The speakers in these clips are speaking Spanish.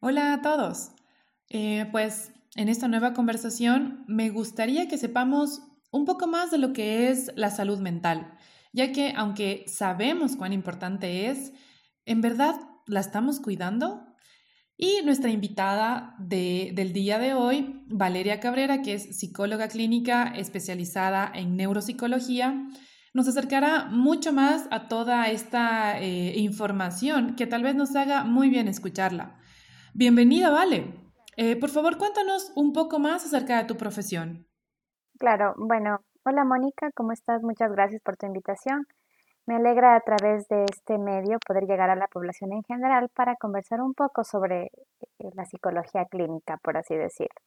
Hola a todos. Eh, pues en esta nueva conversación me gustaría que sepamos un poco más de lo que es la salud mental, ya que aunque sabemos cuán importante es, ¿en verdad la estamos cuidando? Y nuestra invitada del día de hoy, Valeria Cabrera, que es psicóloga clínica especializada en neuropsicología, nos acercará mucho más a toda esta eh, información que tal vez nos haga muy bien escucharla. Bienvenida, Vale. Eh, por favor, cuéntanos un poco más acerca de tu profesión. Claro, bueno, hola Mónica, ¿cómo estás? Muchas gracias por tu invitación. Me alegra a través de este medio poder llegar a la población en general para conversar un poco sobre eh, la psicología clínica, por así decirlo.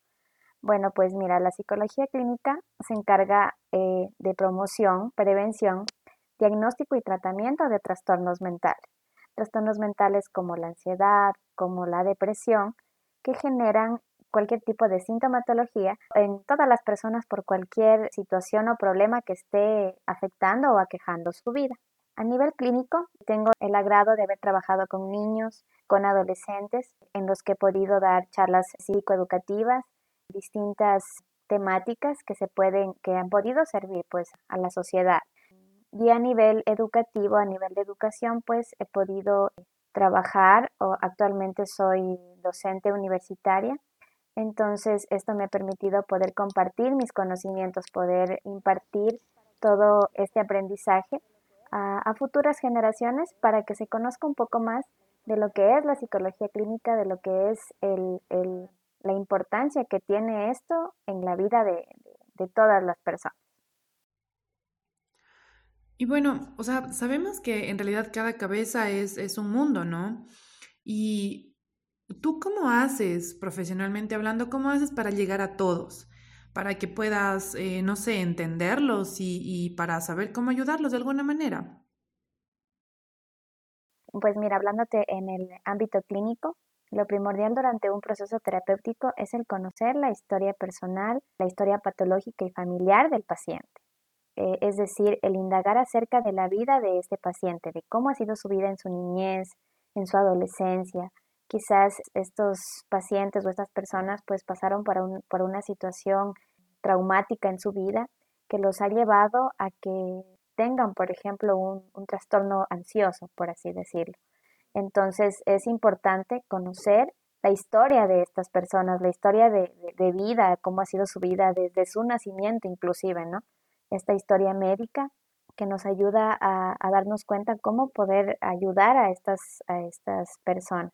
Bueno, pues mira, la psicología clínica se encarga eh, de promoción, prevención, diagnóstico y tratamiento de trastornos mentales. Trastornos mentales como la ansiedad, como la depresión, que generan cualquier tipo de sintomatología en todas las personas por cualquier situación o problema que esté afectando o aquejando su vida. A nivel clínico, tengo el agrado de haber trabajado con niños, con adolescentes, en los que he podido dar charlas psicoeducativas, distintas temáticas que se pueden, que han podido servir pues a la sociedad. Y a nivel educativo, a nivel de educación, pues he podido trabajar o actualmente soy docente universitaria. Entonces, esto me ha permitido poder compartir mis conocimientos, poder impartir todo este aprendizaje a, futuras generaciones para que se conozca un poco más de lo que es la psicología clínica, de lo que es la importancia que tiene esto en la vida de, todas las personas. Y bueno, o sea, sabemos que en realidad cada cabeza es, es un mundo, ¿no? Y tú cómo haces profesionalmente hablando, cómo haces para llegar a todos, para que puedas, eh, no sé, entenderlos y, para saber cómo ayudarlos de alguna manera. Pues mira, hablándote en el ámbito clínico, lo primordial durante un proceso terapéutico es el conocer la historia personal, la historia patológica y familiar del paciente. Eh, es decir, el indagar acerca de la vida de este paciente, de cómo ha sido su vida en su niñez, en su adolescencia. Quizás estos pacientes o estas personas pues pasaron por, por una situación traumática en su vida que los ha llevado a que tengan, por ejemplo, un, trastorno ansioso, por así decirlo. Entonces es importante conocer la historia de estas personas, la historia de, vida, cómo ha sido su vida desde su nacimiento inclusive, ¿no? Esta historia médica que nos ayuda a, darnos cuenta cómo poder ayudar a estas, a estas personas.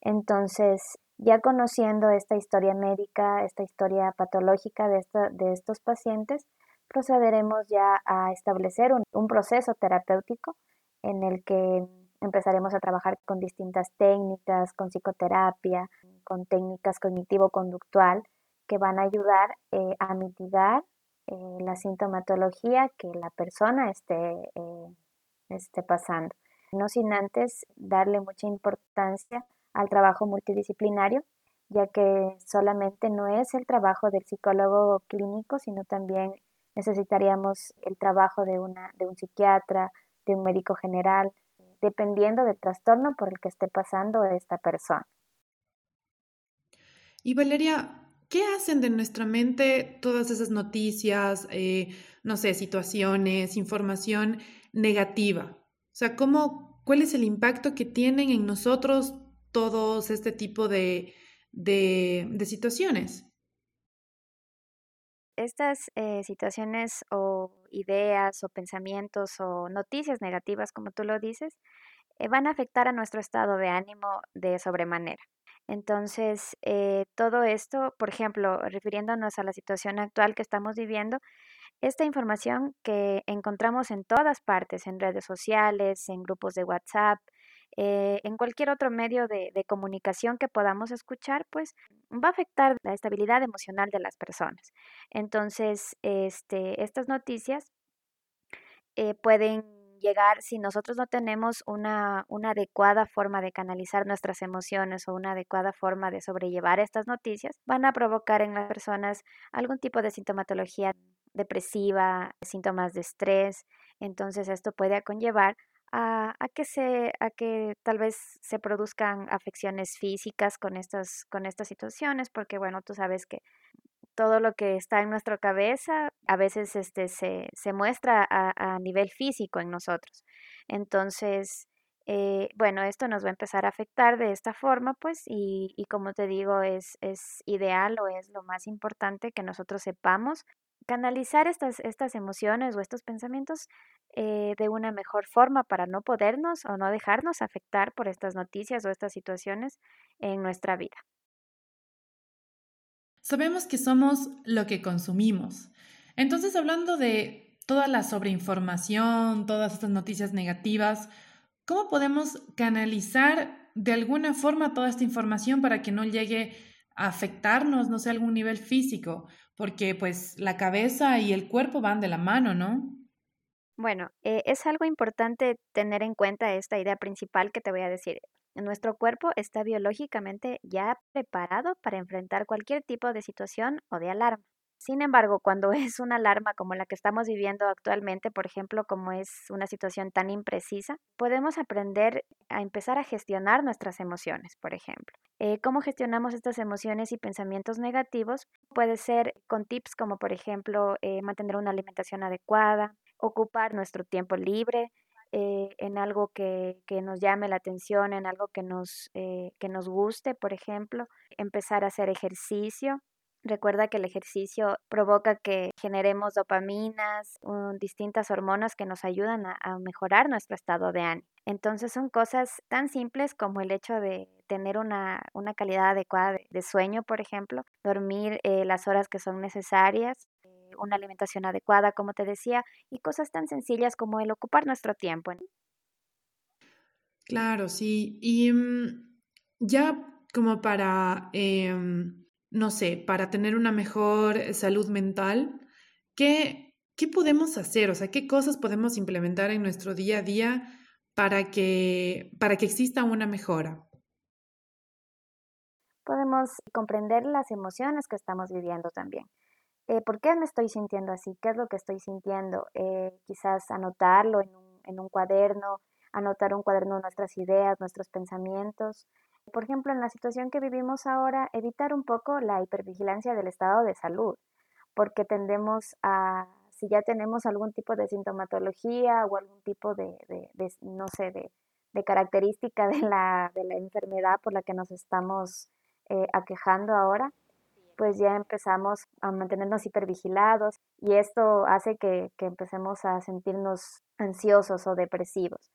Entonces, ya conociendo esta historia médica, esta historia patológica de, de estos pacientes, procederemos ya a establecer un, proceso terapéutico en el que empezaremos a trabajar con distintas técnicas, con psicoterapia, con técnicas cognitivo-conductual que van a ayudar eh, a mitigar eh, la sintomatología que la persona esté, eh, esté pasando. No sin antes darle mucha importancia al trabajo multidisciplinario, ya que solamente no es el trabajo del psicólogo clínico, sino también necesitaríamos el trabajo de, una, de un psiquiatra, de un médico general, dependiendo del trastorno por el que esté pasando esta persona. Y Valeria, ¿qué hacen de nuestra mente todas esas noticias, eh, no sé, situaciones, información negativa? O sea, ¿cómo, ¿cuál es el impacto que tienen en nosotros todos este tipo de, de, situaciones? estas eh, situaciones o ideas o pensamientos o noticias negativas, como tú lo dices, eh, van a afectar a nuestro estado de ánimo de sobremanera. Entonces, eh, todo esto, por ejemplo, refiriéndonos a la situación actual que estamos viviendo, esta información que encontramos en todas partes, en redes sociales, en grupos de WhatsApp, eh, en cualquier otro medio de, comunicación que podamos escuchar, pues va a afectar la estabilidad emocional de las personas. Entonces, este, estas noticias eh, pueden llegar, si nosotros no tenemos una, una, adecuada forma de canalizar nuestras emociones o una adecuada forma de sobrellevar estas noticias, van a provocar en las personas algún tipo de sintomatología depresiva, síntomas de estrés. Entonces esto puede conllevar a, que se, a que tal vez se produzcan afecciones físicas con estas, con estas situaciones, porque bueno, tú sabes que todo lo que está en nuestra cabeza a veces este, se, se muestra a, nivel físico en nosotros. Entonces, eh, bueno, esto nos va a empezar a afectar de esta forma, pues, y, y como te digo, es, es ideal o es lo más importante que nosotros sepamos canalizar estas, estas emociones o estos pensamientos eh, de una mejor forma para no podernos o no dejarnos afectar por estas noticias o estas situaciones en nuestra vida. Sabemos que somos lo que consumimos. Entonces, hablando de toda la sobreinformación, todas estas noticias negativas, ¿cómo podemos canalizar de alguna forma toda esta información para que no llegue a afectarnos, no sé, a algún nivel físico? Porque pues la cabeza y el cuerpo van de la mano, ¿no? Bueno, eh, es algo importante tener en cuenta esta idea principal que te voy a decir. Nuestro cuerpo está biológicamente ya preparado para enfrentar cualquier tipo de situación o de alarma. Sin embargo, cuando es una alarma como la que estamos viviendo actualmente, por ejemplo, como es una situación tan imprecisa, podemos aprender a empezar a gestionar nuestras emociones, por ejemplo. Eh, ¿Cómo gestionamos estas emociones y pensamientos negativos? Puede ser con tips como, por ejemplo, eh, mantener una alimentación adecuada, ocupar nuestro tiempo libre, eh, en algo que, que, nos llame la atención, en algo que nos, eh, que nos guste, por ejemplo, empezar a hacer ejercicio. Recuerda que el ejercicio provoca que generemos dopaminas, distintas hormonas que nos ayudan a, a, mejorar nuestro estado de ánimo. Entonces son cosas tan simples como el hecho de tener una, una calidad adecuada de, de, sueño, por ejemplo, dormir eh, las horas que son necesarias, una alimentación adecuada, como te decía, y cosas tan sencillas como el ocupar nuestro tiempo. Claro, sí. Y mm, ya como para, em, no sé, para tener una mejor salud mental, ¿qué, ¿qué podemos hacer? O sea, ¿qué cosas podemos implementar en nuestro día a día para que, para que exista una mejora? Podemos comprender las emociones que estamos viviendo también. Eh, ¿por qué me estoy sintiendo así? ¿Qué es lo que estoy sintiendo? Eh, quizás anotarlo en un, cuaderno, anotar un cuaderno nuestras ideas, nuestros pensamientos. Por ejemplo, en la situación que vivimos ahora, evitar un poco la hipervigilancia del estado de salud, porque tendemos a, si ya tenemos algún tipo de sintomatología o algún tipo de, de, de no sé, de, de característica de la, de la enfermedad por la que nos estamos eh, aquejando ahora, pues ya empezamos a mantenernos hipervigilados y esto hace que, que empecemos a sentirnos ansiosos o depresivos.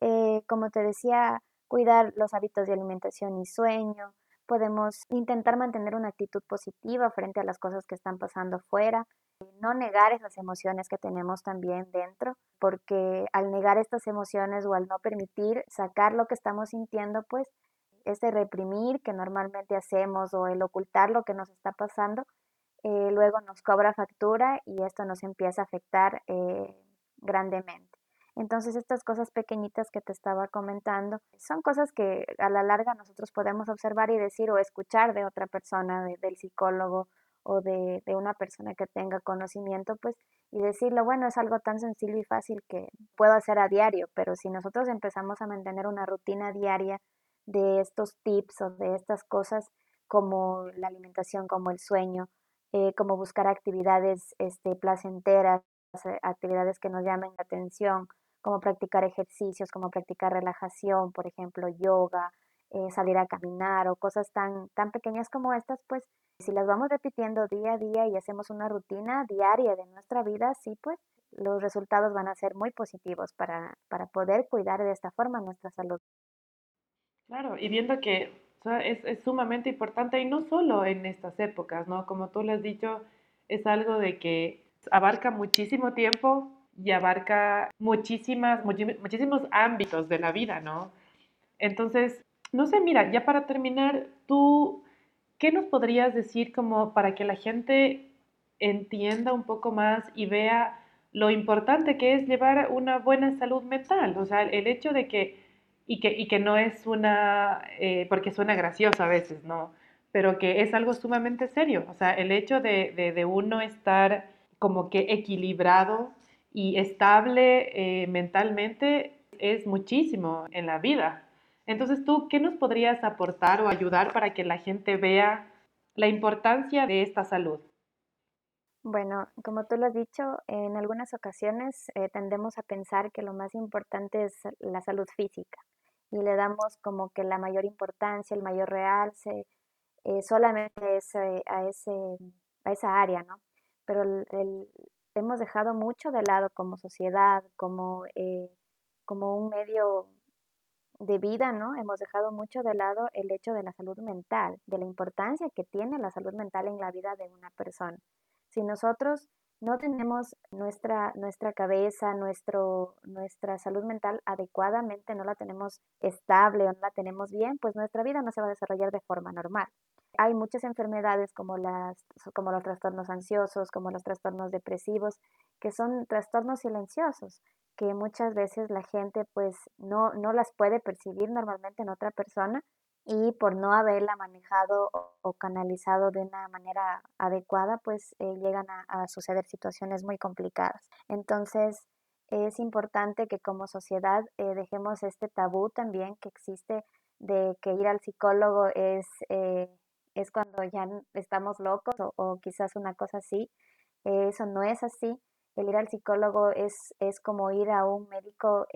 Eh, como te decía, cuidar los hábitos de alimentación y sueño. Podemos intentar mantener una actitud positiva frente a las cosas que están pasando fuera. No negar esas emociones que tenemos también dentro, porque al negar estas emociones o al no permitir sacar lo que estamos sintiendo, pues ese reprimir que normalmente hacemos o el ocultar lo que nos está pasando, eh, luego nos cobra factura y esto nos empieza a afectar eh, grandemente. Entonces estas cosas pequeñitas que te estaba comentando son cosas que a la larga nosotros podemos observar y decir o escuchar de otra persona, del psicólogo o de, de, una persona que tenga conocimiento, pues, y decirlo, bueno, es algo tan sencillo y fácil que puedo hacer a diario, pero si nosotros empezamos a mantener una rutina diaria de estos tips o de estas cosas como la alimentación, como el sueño, eh, como buscar actividades este, placenteras, eh, actividades que nos llamen la atención, como practicar ejercicios, como practicar relajación, por ejemplo, yoga, eh, salir a caminar o cosas tan, tan pequeñas como estas, pues si las vamos repitiendo día a día y hacemos una rutina diaria de nuestra vida, sí, pues los resultados van a ser muy positivos para, para poder cuidar de esta forma nuestra salud. Claro, y viendo que es, es, sumamente importante y no solo en estas épocas, ¿no? Como tú le has dicho, es algo de que abarca muchísimo tiempo y abarca muchísimas, muchísimos ámbitos de la vida, ¿no? Entonces, no sé, mira, ya para terminar, tú, ¿qué nos podrías decir como para que la gente entienda un poco más y vea lo importante que es llevar una buena salud mental? O sea, el hecho de que y que, y que no es una, eh, porque suena gracioso a veces, ¿no? Pero que es algo sumamente serio. O sea, el hecho de, de, uno estar como que equilibrado y estable eh, mentalmente es muchísimo en la vida. Entonces, ¿tú qué nos podrías aportar o ayudar para que la gente vea la importancia de esta salud? Bueno, como tú lo has dicho, en algunas ocasiones eh, tendemos a pensar que lo más importante es la salud física y le damos como que la mayor importancia, el mayor realce eh, solamente ese, a, ese, a esa área, ¿no? Pero hemos dejado mucho de lado como sociedad, como, eh, como un medio de vida, ¿no? Hemos dejado mucho de lado el hecho de la salud mental, de la importancia que tiene la salud mental en la vida de una persona. Si nosotros no tenemos nuestra, nuestra cabeza, nuestro, nuestra salud mental adecuadamente, no la tenemos estable o no la tenemos bien, pues nuestra vida no se va a desarrollar de forma normal. Hay muchas enfermedades como, las, como los trastornos ansiosos, como los trastornos depresivos, que son trastornos silenciosos, que muchas veces la gente pues no, no las puede percibir normalmente en otra persona y por no haberla manejado o, canalizado de una manera adecuada, pues eh, llegan a, suceder situaciones muy complicadas. Entonces, es importante que como sociedad eh, dejemos este tabú también que existe de que ir al psicólogo es, eh, es cuando ya estamos locos o, o quizás una cosa así. eso no es así. El ir al psicólogo es, es como ir a un médico,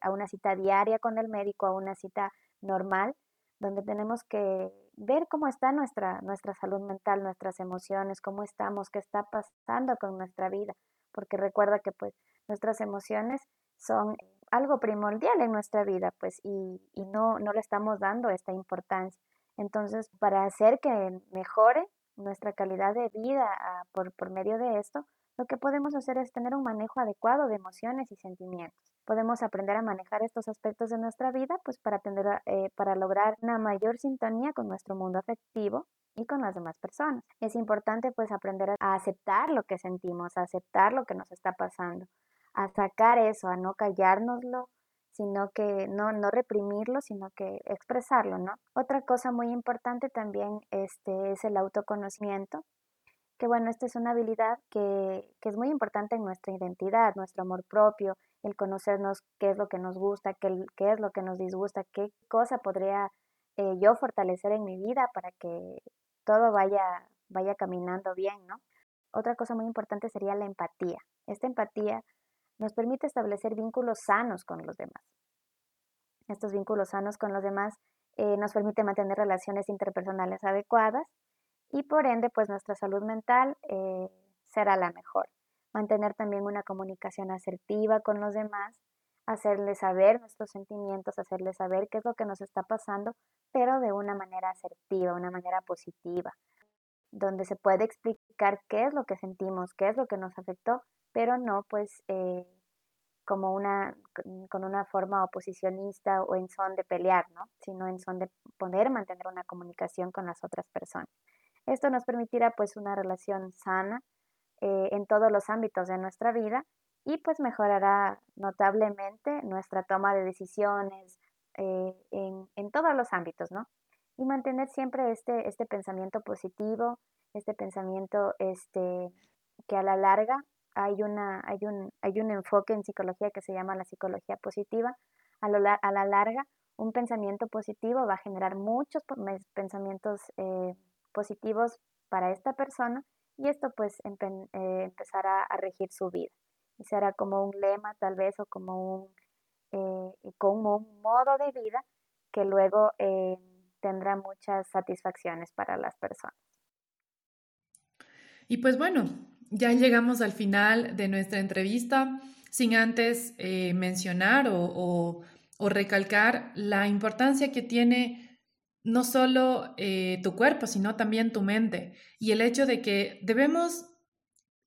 a una cita diaria con el médico, a una cita normal donde tenemos que ver cómo está nuestra, nuestra salud mental, nuestras emociones, cómo estamos, qué está pasando con nuestra vida, porque recuerda que pues nuestras emociones son algo primordial en nuestra vida, pues, y, y no, no le estamos dando esta importancia. Entonces, para hacer que mejore nuestra calidad de vida ah, por, por medio de esto, lo que podemos hacer es tener un manejo adecuado de emociones y sentimientos. Podemos aprender a manejar estos aspectos de nuestra vida pues para, eh, para lograr una mayor sintonía con nuestro mundo afectivo y con las demás personas. Es importante pues aprender a aceptar lo que sentimos, a aceptar lo que nos está pasando, a sacar eso, a no callárnoslo, sino que no, no reprimirlo, sino que expresarlo, ¿no? Otra cosa muy importante también este, es el autoconocimiento que bueno, esta es una habilidad que, es muy importante en nuestra identidad, nuestro amor propio, el conocernos qué es lo que nos gusta, qué, qué es lo que nos disgusta, qué cosa podría eh, yo fortalecer en mi vida para que todo vaya, vaya caminando bien, ¿no? Otra cosa muy importante sería la empatía. Esta empatía nos permite establecer vínculos sanos con los demás. Estos vínculos sanos con los demás eh, nos permite mantener relaciones interpersonales adecuadas y por ende pues nuestra salud mental eh, será la mejor. Mantener también una comunicación asertiva con los demás, hacerles saber nuestros sentimientos, hacerles saber qué es lo que nos está pasando, pero de una manera asertiva, una manera positiva, donde se puede explicar qué es lo que sentimos, qué es lo que nos afectó, pero no pues eh, como una, con una forma oposicionista o en son de pelear, ¿no? sino en son de poder mantener una comunicación con las otras personas. Esto nos permitirá pues una relación sana eh, en todos los ámbitos de nuestra vida y pues mejorará notablemente nuestra toma de decisiones eh, en, todos los ámbitos, ¿no? Y mantener siempre este, este pensamiento positivo, este pensamiento este, que a la larga hay, una, hay, un, hay un enfoque en psicología que se llama la psicología positiva. A, a la larga, un pensamiento positivo va a generar muchos pensamientos eh, positivos para esta persona y esto pues eh, empezará a regir su vida y será como un lema tal vez o como un, eh, como un modo de vida que luego eh, tendrá muchas satisfacciones para las personas. Y pues bueno, ya llegamos al final de nuestra entrevista sin antes mencionar o recalcar la importancia que tiene no solo eh, tu cuerpo, sino también tu mente. Y el hecho de que debemos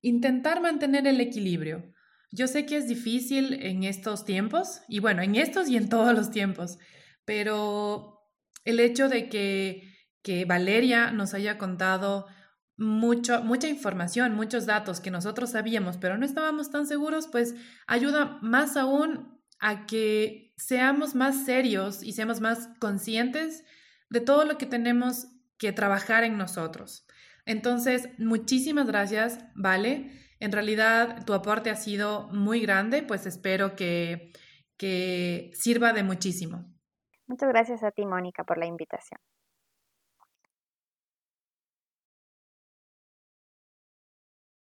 intentar mantener el equilibrio. Yo sé que es difícil en estos tiempos, y bueno, en estos y en todos los tiempos, pero el hecho de que Valeria nos haya contado mucho, mucha información, muchos datos que nosotros sabíamos, pero no estábamos tan seguros, pues ayuda más aún a que seamos más serios y seamos más conscientes de todo lo que tenemos que trabajar en nosotros. Entonces, muchísimas gracias, Vale. En realidad, tu aporte ha sido muy grande, pues espero que, que sirva de muchísimo. Muchas gracias a ti, Mónica, por la invitación.